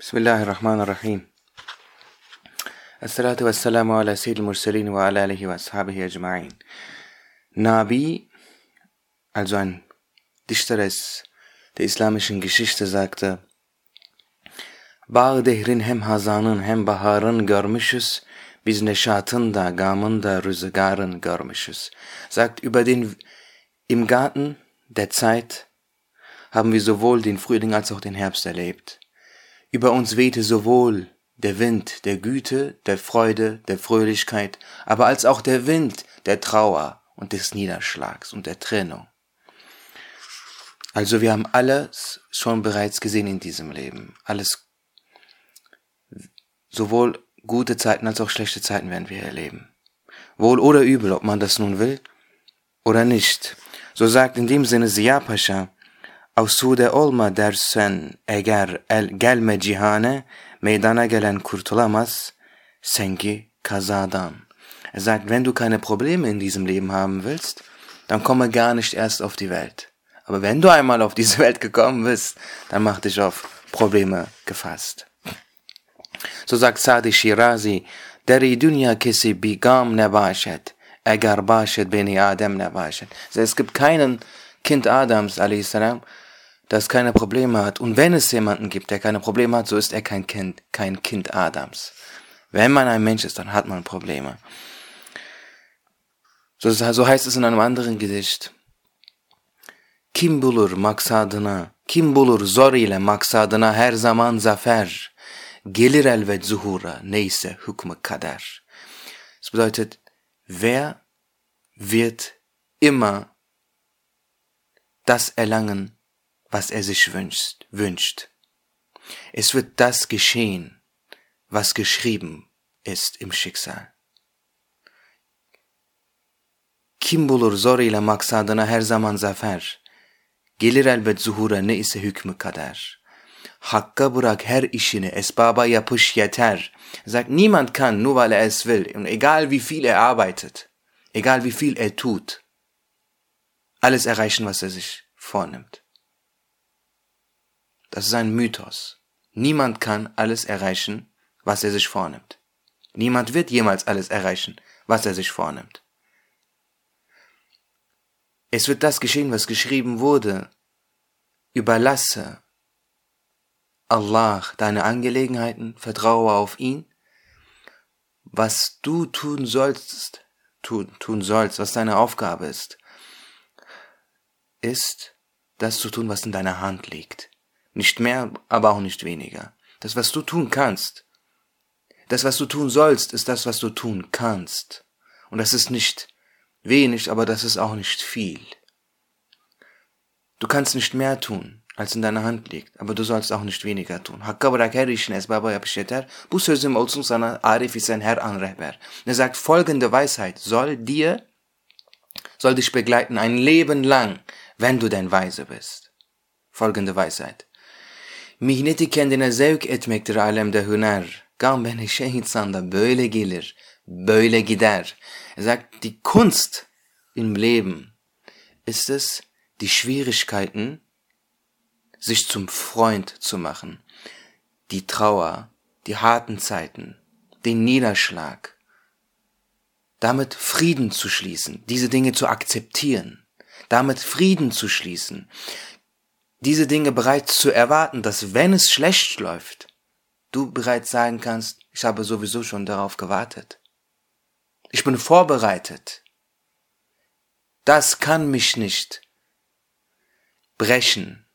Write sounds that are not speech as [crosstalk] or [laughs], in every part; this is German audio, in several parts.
بسم الله الرحمن الرحيم الصلاة والسلام على سيد المرسلين وعلى آله وأصحابه أجمعين Nabi, also ein Dichter des, der islamischen Geschichte, sagte, Bağ dehrin hem hazanın hem baharın görmüşüz, biz neşatın da gamın da rüzgarın görmüşüz. Sagt, über den, im Garten der Zeit haben wir sowohl den Frühling als auch den Herbst erlebt. Über uns wehte sowohl der Wind der Güte, der Freude, der Fröhlichkeit, aber als auch der Wind der Trauer und des Niederschlags und der Trennung. Also wir haben alles schon bereits gesehen in diesem Leben. Alles, sowohl gute Zeiten als auch schlechte Zeiten werden wir erleben. Wohl oder übel, ob man das nun will oder nicht. So sagt in dem Sinne Pascha, Asude olma dersen eğer el gelme cihane, meydana gelen kurtulamaz, senki kazadan. Er sagt, wenn du keine Probleme in diesem Leben haben willst, dann komme gar nicht erst auf die Welt. Aber wenn du einmal auf diese Welt gekommen bist, dann mach dich auf Probleme gefasst. So sagt Sadi Shirazi, deri dünya kesi bigam ne eğer başet beni Adem ne. Es gibt keinen Kind Adams, salam, das keine Probleme hat. Und wenn es jemanden gibt, der keine Probleme hat, so ist er kein Kind, kein Kind Adams. Wenn man ein Mensch ist, dann hat man Probleme. So, so heißt es in einem anderen Gedicht. Kim bulur maksadına, kim bulur zor ile maksadına her zaman zafer. Gelir elbet zuhura, neyse hükmü kader. Das bedeutet, wer wird immer das erlangen, was er sich wünscht, wünscht. Es wird das geschehen, was geschrieben ist im Schicksal. Kim bulur zor ile maksadına her zaman zafer. Gelir elbet zuhura ne ise hükmü kader. Hakka bırak her işini, esbaba yapış yeter. Sagt, niemand kann, nur weil er es will, und egal wie viel er arbeitet, egal wie viel er tut, alles erreichen, was er sich vornimmt. Das ist ein Mythos. Niemand kann alles erreichen, was er sich vornimmt. Niemand wird jemals alles erreichen, was er sich vornimmt. Es wird das geschehen, was geschrieben wurde. Überlasse Allah deine Angelegenheiten, vertraue auf ihn. Was du tun sollst, tun, tun sollst, was deine Aufgabe ist, ist, das zu tun, was in deiner Hand liegt. Nicht mehr, aber auch nicht weniger. Das, was du tun kannst, das, was du tun sollst, ist das, was du tun kannst. Und das ist nicht wenig, aber das ist auch nicht viel. Du kannst nicht mehr tun, als in deiner Hand liegt, aber du sollst auch nicht weniger tun. Er sagt, folgende Weisheit soll dir, soll dich begleiten ein Leben lang, wenn du denn weise bist. Folgende Weisheit. Mihneti kendine zevk etmektir alemde hüner. Gam şey insanda böyle gelir, böyle gider. Er sagt, die Kunst im Leben ist es, die Schwierigkeiten sich zum Freund zu machen. Die Trauer, die harten Zeiten, den Niederschlag. Damit Frieden zu schließen, diese Dinge zu akzeptieren, damit Frieden zu schließen, diese Dinge bereits zu erwarten, dass wenn es schlecht läuft, du bereits sagen kannst, ich habe sowieso schon darauf gewartet. Ich bin vorbereitet. Das kann mich nicht brechen.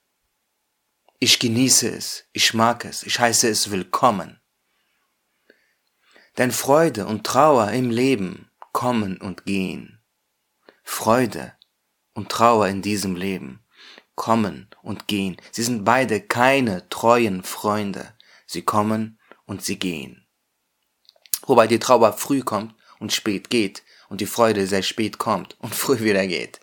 Ich genieße es, ich mag es, ich heiße es willkommen. Denn Freude und Trauer im Leben kommen und gehen. Freude und Trauer in diesem Leben kommen und gehen. Sie sind beide keine treuen Freunde. Sie kommen und sie gehen. Wobei die Trauer früh kommt und spät geht und die Freude sehr spät kommt und [laughs] früh wieder geht.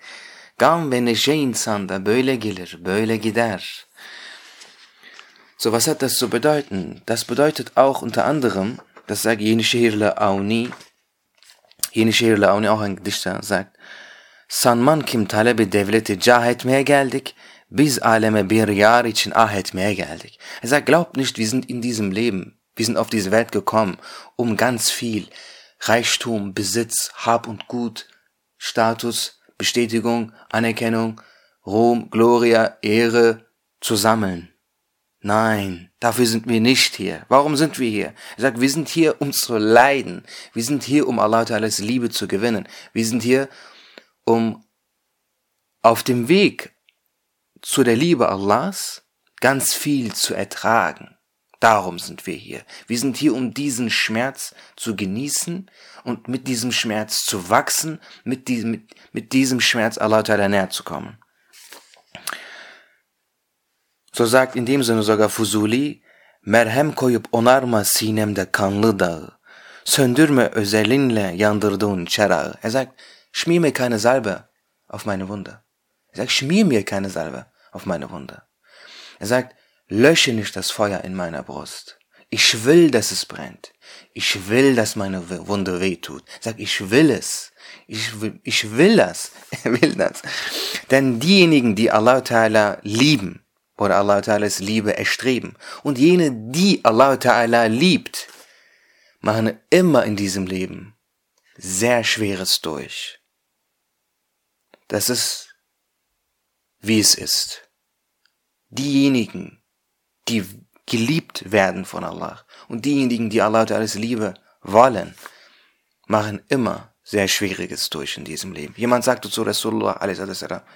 So, was hat das zu bedeuten? Das bedeutet auch unter anderem, das sagt Yenişehirli Auni, Yenişehirli Auni auch ein Dichter sagt, Sanman kim talebi devleti cah etmeye geldik, Biz aleme bir yar için ah etmeye geldik. Er sagt, glaubt nicht, wir sind in diesem Leben, wir sind auf diese Welt gekommen, um ganz viel Reichtum, Besitz, Hab und Gut, Status, Bestätigung, Anerkennung, Ruhm, Gloria, Ehre zu sammeln. Nein, dafür sind wir nicht hier. Warum sind wir hier? Er sagt, wir sind hier, um zu leiden. Wir sind hier, um Allah Ta'ala's Liebe zu gewinnen. Wir sind hier, um auf dem Weg zu der Liebe Allahs ganz viel zu ertragen. Darum sind wir hier. Wir sind hier, um diesen Schmerz zu genießen und mit diesem Schmerz zu wachsen, mit diesem, mit, mit diesem Schmerz Allah Ta'ala näher zu kommen. So sagt in dem Sinne sogar Fuzuli, merhem koyup onarma sinemde kanlı dağı, söndürme özelinle yandırdığın çerağı. Er sagt, schmier mir keine Salbe auf meine Wunde. Er sagt, schmier mir keine Salbe auf meine Wunde. Er sagt, lösche nicht das Feuer in meiner Brust. Ich will, dass es brennt. Ich will, dass meine Wunde wehtut. Er sagt, ich will es. Ich will, ich will das. [laughs] Er will das. Denn diejenigen, die Allah Ta'ala lieben, oder Allah Ta'ala's Liebe erstreben. Und jene, die Allah Ta'ala liebt, machen immer in diesem Leben sehr Schweres durch. Das ist, wie es ist. Diejenigen, die geliebt werden von Allah und diejenigen, die Allah Ta'ala's Liebe wollen, machen immer sehr Schwieriges durch in diesem Leben. Jemand sagte zu Rasulullah,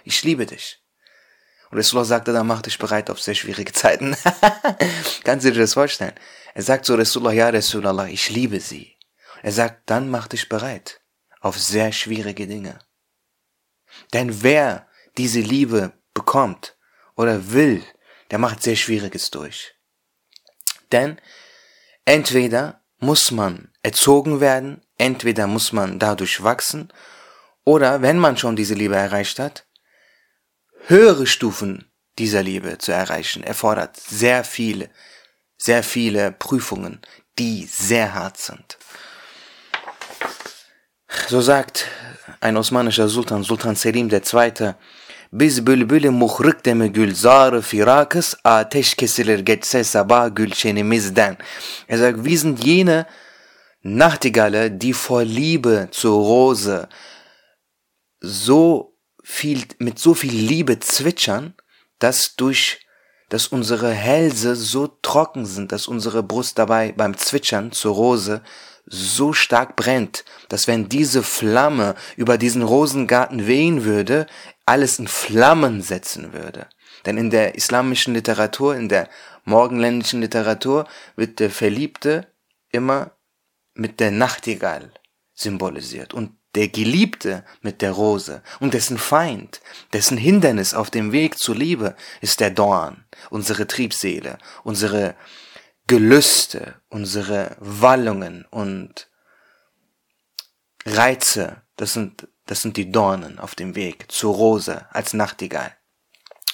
ich liebe dich. Und Rasulullah sagte, dann mach dich bereit auf sehr schwierige Zeiten. [laughs] Kannst du dir das vorstellen? Er sagt so, Rasulullah, ja Rasulullah, ich liebe sie. Er sagt, dann mach dich bereit auf sehr schwierige Dinge. Denn wer diese Liebe bekommt oder will, der macht sehr Schwieriges durch. Denn entweder muss man erzogen werden, entweder muss man dadurch wachsen, oder wenn man schon diese Liebe erreicht hat, höhere Stufen dieser Liebe zu erreichen, erfordert sehr viele, sehr viele Prüfungen, die sehr hart sind. So sagt ein osmanischer Sultan, Sultan Selim II., Biz bülbülü muhrık deme gülzarı firakız ateş kesilir geçse sabah gülşenimizden. Er sagt, wir sind jene Nachtigalle, die vor Liebe zur Rose so viel, mit so viel Liebe zwitschern, dass durch, dass unsere Hälse so trocken sind, dass unsere Brust dabei beim Zwitschern zur Rose so stark brennt, dass wenn diese Flamme über diesen Rosengarten wehen würde, alles in Flammen setzen würde. Denn in der islamischen Literatur, in der morgenländischen Literatur wird der Verliebte immer mit der Nachtigall symbolisiert. Und der Geliebte mit der Rose und dessen Feind, dessen Hindernis auf dem Weg zur Liebe ist der Dorn, unsere Triebseele, unsere Gelüste, unsere Wallungen und Reize, das sind, das sind die Dornen auf dem Weg zur Rose als Nachtigall.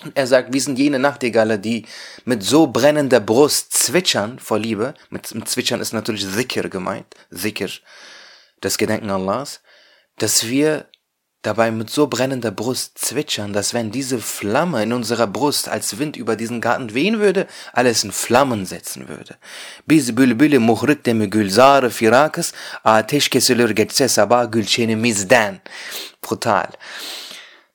Und er sagt, wir sind jene Nachtigalle, die mit so brennender Brust zwitschern vor Liebe. Mit, mit Zwitschern ist natürlich Zikr gemeint. Zikr, das Gedenken Allahs dass wir dabei mit so brennender Brust zwitschern, dass wenn diese Flamme in unserer Brust als Wind über diesen Garten wehen würde, alles in Flammen setzen würde. Biz bülbülü muhrik demi gülzarı firakız, ateş kesilir geçse sabah gülşenimizden. Brutal.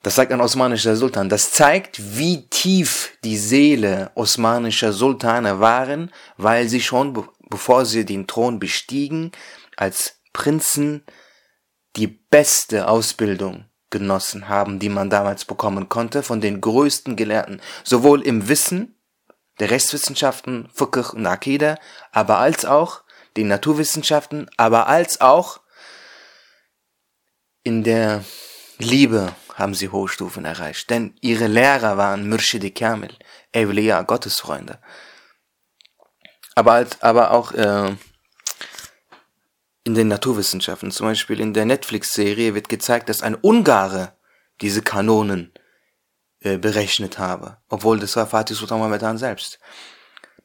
Das sagt ein osmanischer Sultan. Das zeigt, wie tief die Seele osmanischer Sultane waren, weil sie schon, bevor sie den Thron bestiegen, als Prinzen die beste Ausbildung genossen haben, die man damals bekommen konnte von den größten Gelehrten, sowohl im Wissen der Rechtswissenschaften, Fiqh und Akida, aber als auch den Naturwissenschaften, aber als auch in der Liebe haben sie hohe Stufen erreicht, denn ihre Lehrer waren Murshidi Kamil, Evliya, Gottesfreunde. Aber als, aber auch äh, in den Naturwissenschaften. Zum Beispiel in der Netflix-Serie wird gezeigt, dass ein Ungare diese Kanonen äh, berechnet habe. Obwohl das war Fatih Sultan Mohammedan selbst.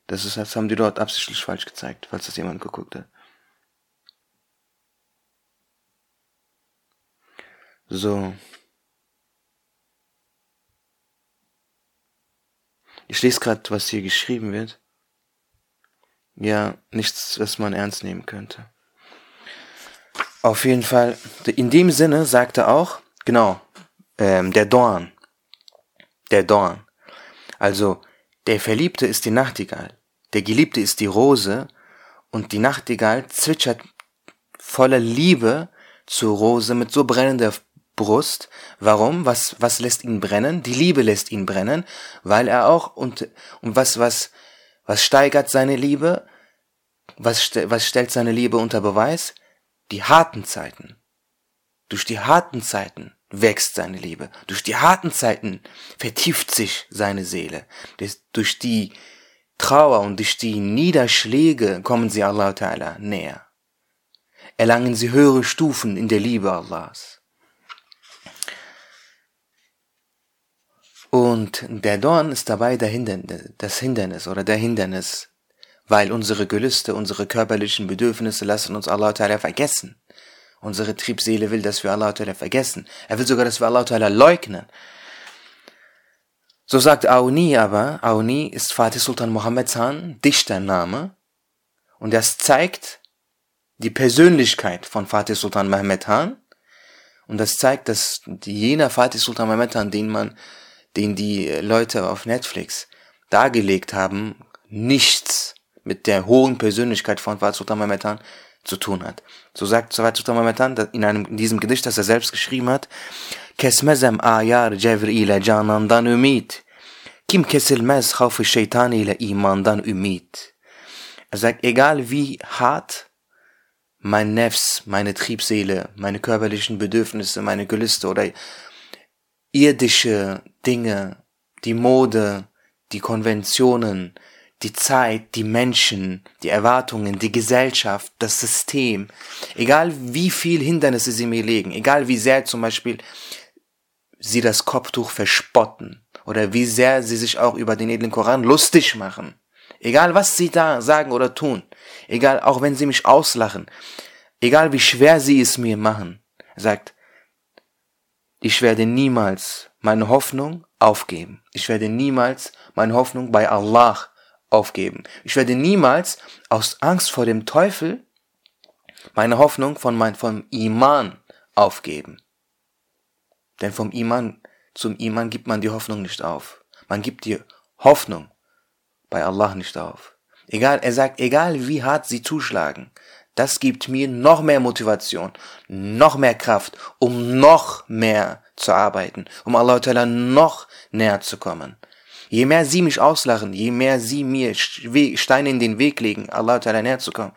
Das, ist, das haben die dort absichtlich falsch gezeigt, falls das jemand geguckt hat. So. Ich lese gerade, was hier geschrieben wird. Ja, nichts, was man ernst nehmen könnte. Auf jeden Fall, in dem Sinne sagt er auch, genau, ähm, der Dorn. Der Dorn. Also, der Verliebte ist die Nachtigall, der Geliebte ist die Rose und die Nachtigall zwitschert voller Liebe zur Rose mit so brennender Brust. Warum? Was, was lässt ihn brennen? Die Liebe lässt ihn brennen, weil er auch und, und was, was, was steigert seine Liebe? Was, was stellt seine Liebe unter Beweis? Die harten Zeiten. Durch die harten Zeiten wächst seine Liebe. Durch die harten Zeiten vertieft sich seine Seele. durch die Trauer und durch die Niederschläge kommen sie Allah Ta'ala näher. Erlangen sie höhere Stufen in der Liebe Allahs. Und der Dorn ist dabei das Hindernis oder der Hindernis, weil unsere Gelüste, unsere körperlichen Bedürfnisse lassen uns Allah Ta'ala vergessen. Unsere Triebseele will, dass wir Allah Ta'ala vergessen. Er will sogar, dass wir Allah Ta'ala leugnen. So sagt Auni aber, Auni ist Fatih Sultan Mohammed Khan, Dichtername. Und das zeigt die Persönlichkeit von Fatih Sultan Mohammed Khan. Und das zeigt, dass jener Fatih Sultan Mohammed Khan, den man den die Leute auf Netflix dargelegt haben, nichts mit der hohen Persönlichkeit von Sultan Mehmetan zu tun hat. So sagt Sultan Mehmetan in, einem, in diesem Gedicht, das er selbst geschrieben hat, Kesmezem ayar Cevril canandan ümit. Kim kesilmez havfı şeytan imandan ümit. Er sagt, egal wie hart mein Nefs, meine Triebseele, meine körperlichen Bedürfnisse, meine Gelüste oder irdische Dinge, die Mode, die Konventionen, die Zeit, die Menschen, die Erwartungen, die Gesellschaft, das System, egal wie viel Hindernisse sie mir legen, egal wie sehr zum Beispiel sie das Kopftuch verspotten oder wie sehr sie sich auch über den edlen Koran lustig machen, egal was sie da sagen oder tun, egal auch wenn sie mich auslachen, egal wie schwer sie es mir machen, sagt, ich werde niemals meine Hoffnung aufgeben. Ich werde niemals meine Hoffnung bei Allah aufgeben. Ich werde niemals aus Angst vor dem Teufel meine Hoffnung von mein, vom Iman aufgeben. Denn vom Iman zum Iman gibt man die Hoffnung nicht auf. Man gibt die Hoffnung bei Allah nicht auf. Egal, er sagt, egal wie hart sie zuschlagen, das gibt mir noch mehr Motivation, noch mehr Kraft, um noch mehr zu arbeiten, um Allah noch näher zu kommen. Je mehr sie mich auslachen, je mehr sie mir Steine in den Weg legen, Allah Ta'ala näher zu kommen,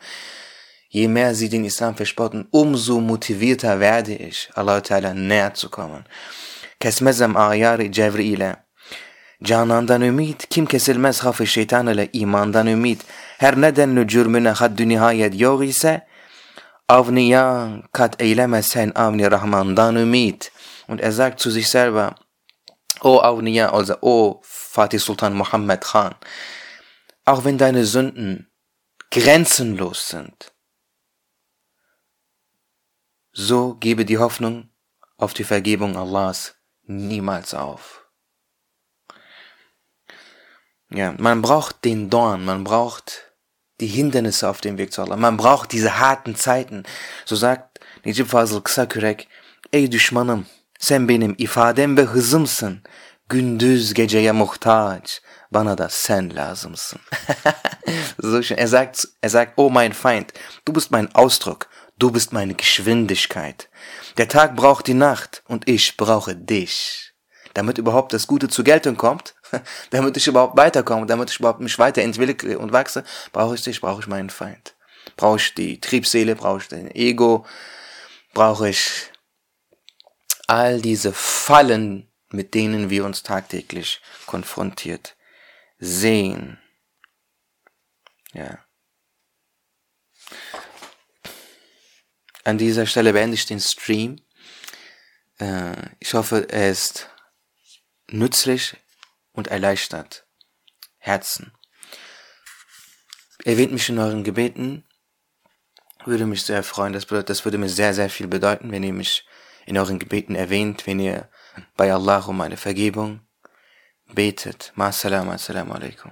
je mehr sie den Islam verspotten, umso motivierter werde ich, Allah Ta'ala näher zu kommen. Kesmezem ayari Cevr'ile. Canandan ümit, kim kesilmez hafı şeytan ile imandan ümit. Her nedenli cürmüne haddi nihayet yok ise, avniya kat eyleme sen avni Rahmandan ümit. Und er sagt zu sich selber, O Avniya, also O Fatih Sultan Muhammad Khan, auch wenn deine Sünden grenzenlos sind, so gebe die Hoffnung auf die Vergebung Allahs niemals auf. Ja, man braucht den Dorn, man braucht die Hindernisse auf dem Weg zu Allah, man braucht diese harten Zeiten. So sagt Necip Fazıl Kısakürek, ey düşmanım, sen benim ifadem ve hızımsın. Gündüz geceye muhtaç. Bana da sen lazımsın. [laughs] so schön. Er sagt, er sagt, oh mein Feind, du bist mein Ausdruck. Du bist meine Geschwindigkeit. Der Tag braucht die Nacht und ich brauche dich. Damit überhaupt das Gute zur Geltung kommt, [laughs] damit ich überhaupt weiterkomme, damit ich überhaupt mich weiterentwickle und wachse, brauche ich dich, brauche ich meinen Feind. Brauche ich die Triebseele, brauche ich den Ego, brauche ich all diese Fallen, mit denen wir uns tagtäglich konfrontiert sehen. Ja. An dieser Stelle beende ich den Stream. Äh, ich hoffe, er ist nützlich und erleichtert. Herzen. Erwähnt mich in euren Gebeten. Würde mich sehr freuen. Das, bedeutet, das würde mir sehr, sehr viel bedeuten, wenn ihr mich in euren Gebeten erwähnt, wenn ihr bei Allah um eine Vergebung betet. Ma salam, assalamu alaikum.